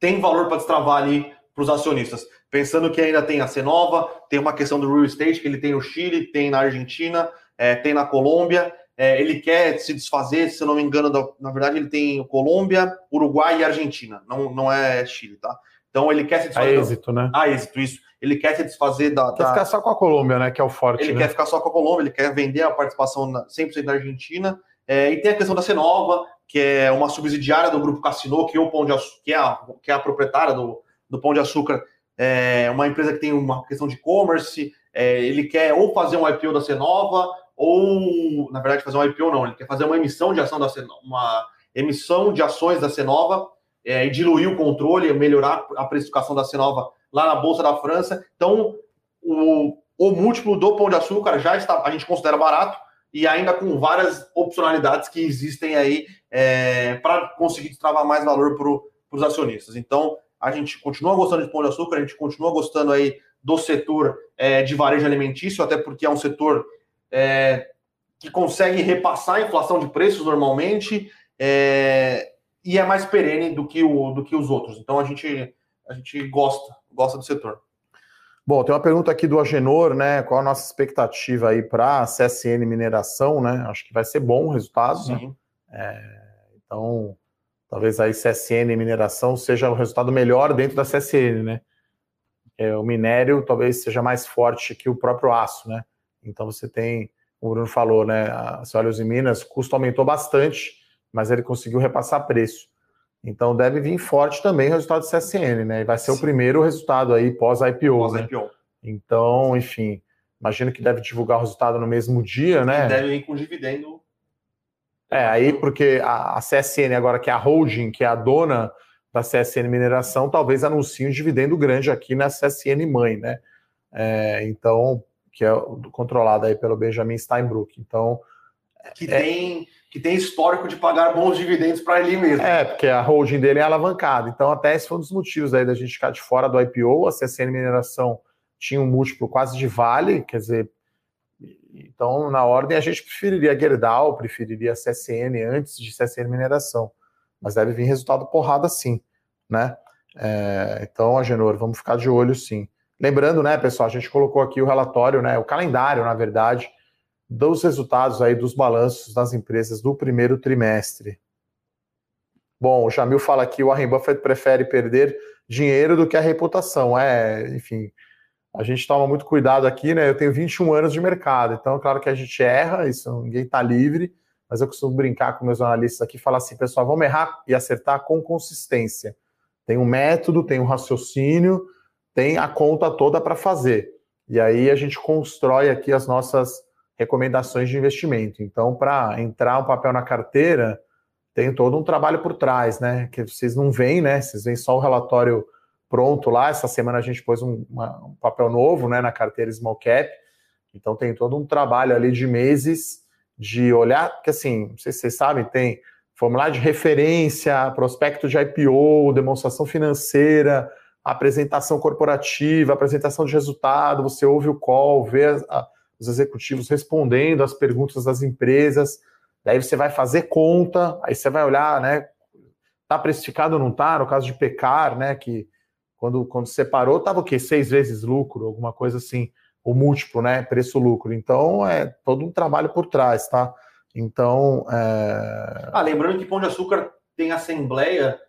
tem valor para destravar ali para os acionistas. Pensando que ainda tem a Cenova, tem uma questão do real estate, que ele tem no Chile, tem na Argentina, é, tem na Colômbia. É, ele quer se desfazer, se eu não me engano, da, na verdade ele tem Colômbia, Uruguai e Argentina, não, não é Chile, tá? Então ele quer se desfazer. A êxito, né? A êxito, isso. Ele quer se desfazer da. Quer da... ficar só com a Colômbia, né? Que é o forte. Ele né? quer ficar só com a Colômbia, ele quer vender a participação na, 100% da Argentina. É, e tem a questão da Cenova, que é uma subsidiária do grupo Cassino, que, é o Pão de Açúcar, que, é a, que é a proprietária do, do Pão de Açúcar, é uma empresa que tem uma questão de e-commerce. É, ele quer ou fazer um IPO da Cenova ou, na verdade, fazer um IPO não, ele quer fazer uma emissão de ação da Cenova, uma emissão de ações da Cenova é, e diluir o controle, melhorar a precificação da Cenova lá na Bolsa da França. Então, o, o múltiplo do Pão de Açúcar já está, a gente considera barato e ainda com várias opcionalidades que existem aí é, para conseguir destravar mais valor para os acionistas. Então, a gente continua gostando de Pão de Açúcar, a gente continua gostando aí do setor é, de varejo alimentício, até porque é um setor é, que consegue repassar a inflação de preços normalmente é, e é mais perene do que, o, do que os outros. Então a gente, a gente gosta, gosta do setor. Bom, tem uma pergunta aqui do Agenor, né? Qual a nossa expectativa aí para a CSN Mineração, né? Acho que vai ser bom o resultado, né? Sim. né? Então, talvez aí CSN Mineração seja o resultado melhor dentro da CSN, né? É, o minério talvez seja mais forte que o próprio aço, né? Então você tem, o Bruno falou, né? A Olhos em Minas, o custo aumentou bastante, mas ele conseguiu repassar preço. Então deve vir forte também o resultado do CSN, né? E vai ser Sim. o primeiro resultado aí pós-IPO. Pós-IPO. Né? Então, enfim, imagino que deve divulgar o resultado no mesmo dia, né? E deve ir com dividendo. É, aí porque a, a CSN agora, que é a holding, que é a dona da CSN Mineração, talvez anuncie um dividendo grande aqui na CSN Mãe, né? É, então, que é controlada aí pelo Benjamin Steinbrück. Então, que é, tem que tem histórico de pagar bons dividendos para ele mesmo. É, porque a holding dele é alavancada. Então, até esse foi um dos motivos aí da gente ficar de fora do IPO. A CSN Mineração tinha um múltiplo quase de vale, quer dizer, então, na ordem, a gente preferiria Gerdau, preferiria CSN antes de CSN Mineração. Mas deve vir resultado porrada sim, né? É, então, Agenor, vamos ficar de olho sim. Lembrando, né, pessoal, a gente colocou aqui o relatório, né, o calendário, na verdade, dos resultados aí dos balanços das empresas do primeiro trimestre. Bom, o Jamil fala aqui, o Warren Buffett prefere perder dinheiro do que a reputação. É, enfim, a gente toma muito cuidado aqui, né? Eu tenho 21 anos de mercado, então, claro que a gente erra, isso ninguém está livre, mas eu costumo brincar com meus analistas aqui e falar assim, pessoal, vamos errar e acertar com consistência. Tem um método, tem um raciocínio, tem a conta toda para fazer. E aí a gente constrói aqui as nossas recomendações de investimento. Então, para entrar um papel na carteira, tem todo um trabalho por trás, né? Que vocês não veem, né? Vocês veem só o relatório pronto lá. Essa semana a gente pôs um, uma, um papel novo né, na carteira Small Cap. Então tem todo um trabalho ali de meses de olhar, porque assim, não sei se vocês sabem, tem formulário de referência, prospecto de IPO, demonstração financeira, apresentação corporativa, apresentação de resultado, você ouve o call, vê a, os executivos respondendo às perguntas das empresas, daí você vai fazer conta, aí você vai olhar, né, tá precificado ou não tá, no caso de pecar, né, que quando, quando separou tava o quê? Seis vezes lucro, alguma coisa assim, o múltiplo, né, preço-lucro. Então, é todo um trabalho por trás, tá? Então, é... Ah, lembrando que Pão de Açúcar tem assembleia,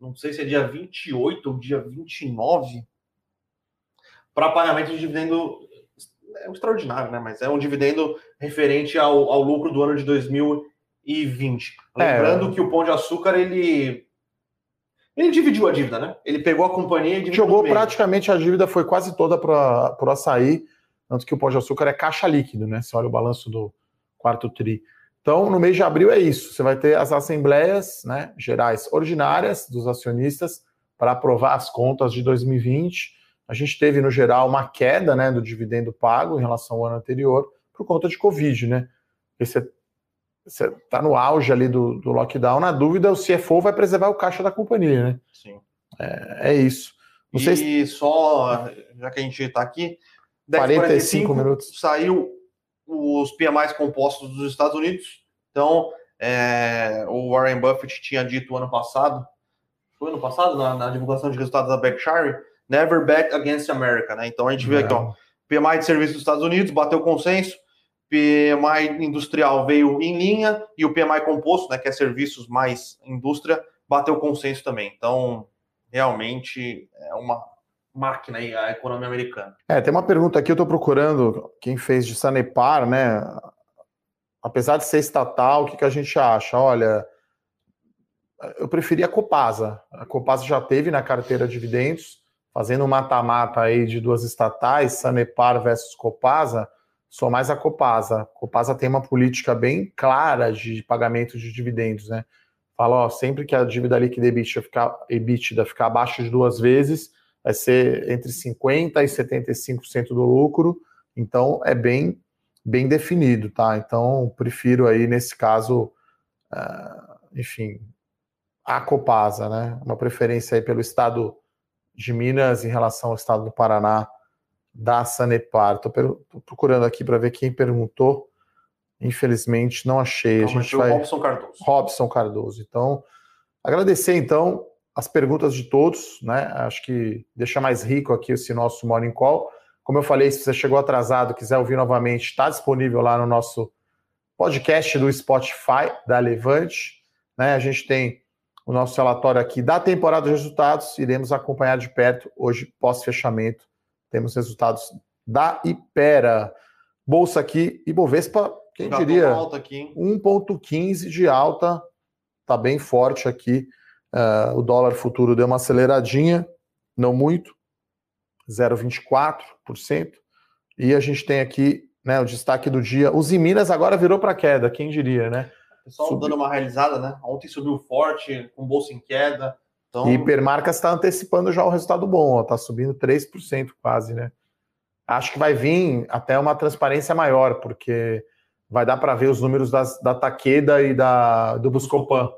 não sei se é dia 28 ou dia 29, para pagamento de dividendo é um extraordinário, né? Mas é um dividendo referente ao, ao lucro do ano de 2020. Lembrando é. que o Pão de Açúcar, ele. Ele dividiu a dívida, né? Ele pegou a companhia e Jogou praticamente a dívida, foi quase toda para o açaí. Tanto que o Pão de Açúcar é caixa líquido, né? Você olha o balanço do quarto TRI. Então, no mês de abril é isso. Você vai ter as assembleias né, gerais ordinárias dos acionistas para aprovar as contas de 2020 a gente teve, no geral, uma queda né, do dividendo pago em relação ao ano anterior por conta de Covid, né? Você está no auge ali do, do, lockdown, na dúvida, o CFO vai preservar o caixa da companhia, né? Sim. É, é isso. Não e se... só, já que a gente está aqui, 10, 45, 45 minutos. Saiu os PMIs compostos dos Estados Unidos. Então, é, o Warren Buffett tinha dito ano passado, foi ano passado, na, na divulgação de resultados da Berkshire, Never Bet Against America, né? Então a gente vê aqui, ó, PMI de serviço dos Estados Unidos bateu consenso, PMI industrial veio em linha e o PMI composto, né, que é serviços mais indústria, bateu consenso também. Então, realmente é uma máquina aí a economia americana. É, tem uma pergunta aqui, eu estou procurando quem fez de Sanepar, né? Apesar de ser estatal, o que, que a gente acha? Olha, eu preferia a Copasa. A Copasa já teve na carteira dividendos, fazendo um mata-mata aí de duas estatais, Sanepar versus Copasa, sou mais a Copasa. Copasa tem uma política bem clara de pagamento de dividendos, né? Fala, ó, sempre que a dívida líquida EBITDA ficar, EBITDA ficar abaixo de duas vezes, vai ser entre 50% e 75% do lucro, então é bem, bem definido, tá? Então, prefiro aí, nesse caso, uh, enfim, a Copasa, né? Uma preferência aí pelo estado de Minas em relação ao estado do Paraná da Sanepar. Estou procurando aqui para ver quem perguntou. Infelizmente não achei. Não, a gente vai... Robson Cardoso. Robson Cardoso. Então, agradecer então as perguntas de todos, né? Acho que deixa mais rico aqui esse nosso Morning Call. Como eu falei, se você chegou atrasado, quiser ouvir novamente, está disponível lá no nosso podcast do Spotify da Levante. Né? A gente tem o nosso relatório aqui da temporada de resultados. Iremos acompanhar de perto hoje, pós-fechamento. Temos resultados da Ipera. Bolsa aqui, Ibovespa, quem Já diria? 1,15 de alta, está bem forte aqui. Uh, o dólar futuro deu uma aceleradinha, não muito, 0,24%. E a gente tem aqui né, o destaque do dia. Os Minas agora virou para queda, quem diria, né? pessoal subiu. dando uma realizada, né? Ontem subiu forte, com bolsa em queda. Então... E Hipermarcas está antecipando já o resultado bom, está subindo 3% quase, né? Acho que vai vir até uma transparência maior, porque vai dar para ver os números das, da Taqueda e da, do Buscopan,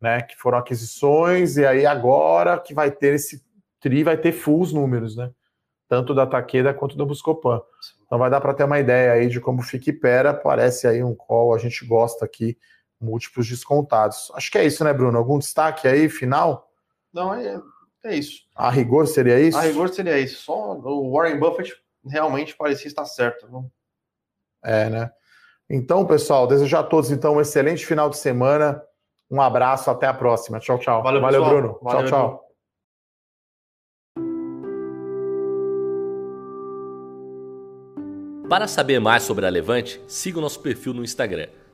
né? Que foram aquisições, e aí agora que vai ter esse TRI, vai ter full os números, né? Tanto da Taqueda quanto do Buscopan. Então vai dar para ter uma ideia aí de como fica Ipera. Parece aí um call, a gente gosta aqui múltiplos descontados. Acho que é isso, né, Bruno? Algum destaque aí, final? Não, é, é isso. A rigor seria isso? A rigor seria isso. Só o Warren Buffett realmente parecia estar certo. Não? É, né? Então, pessoal, desejar a todos então um excelente final de semana. Um abraço, até a próxima. Tchau, tchau. Valeu, Valeu Bruno. Valeu, tchau, tchau. Para saber mais sobre a Levante, siga o nosso perfil no Instagram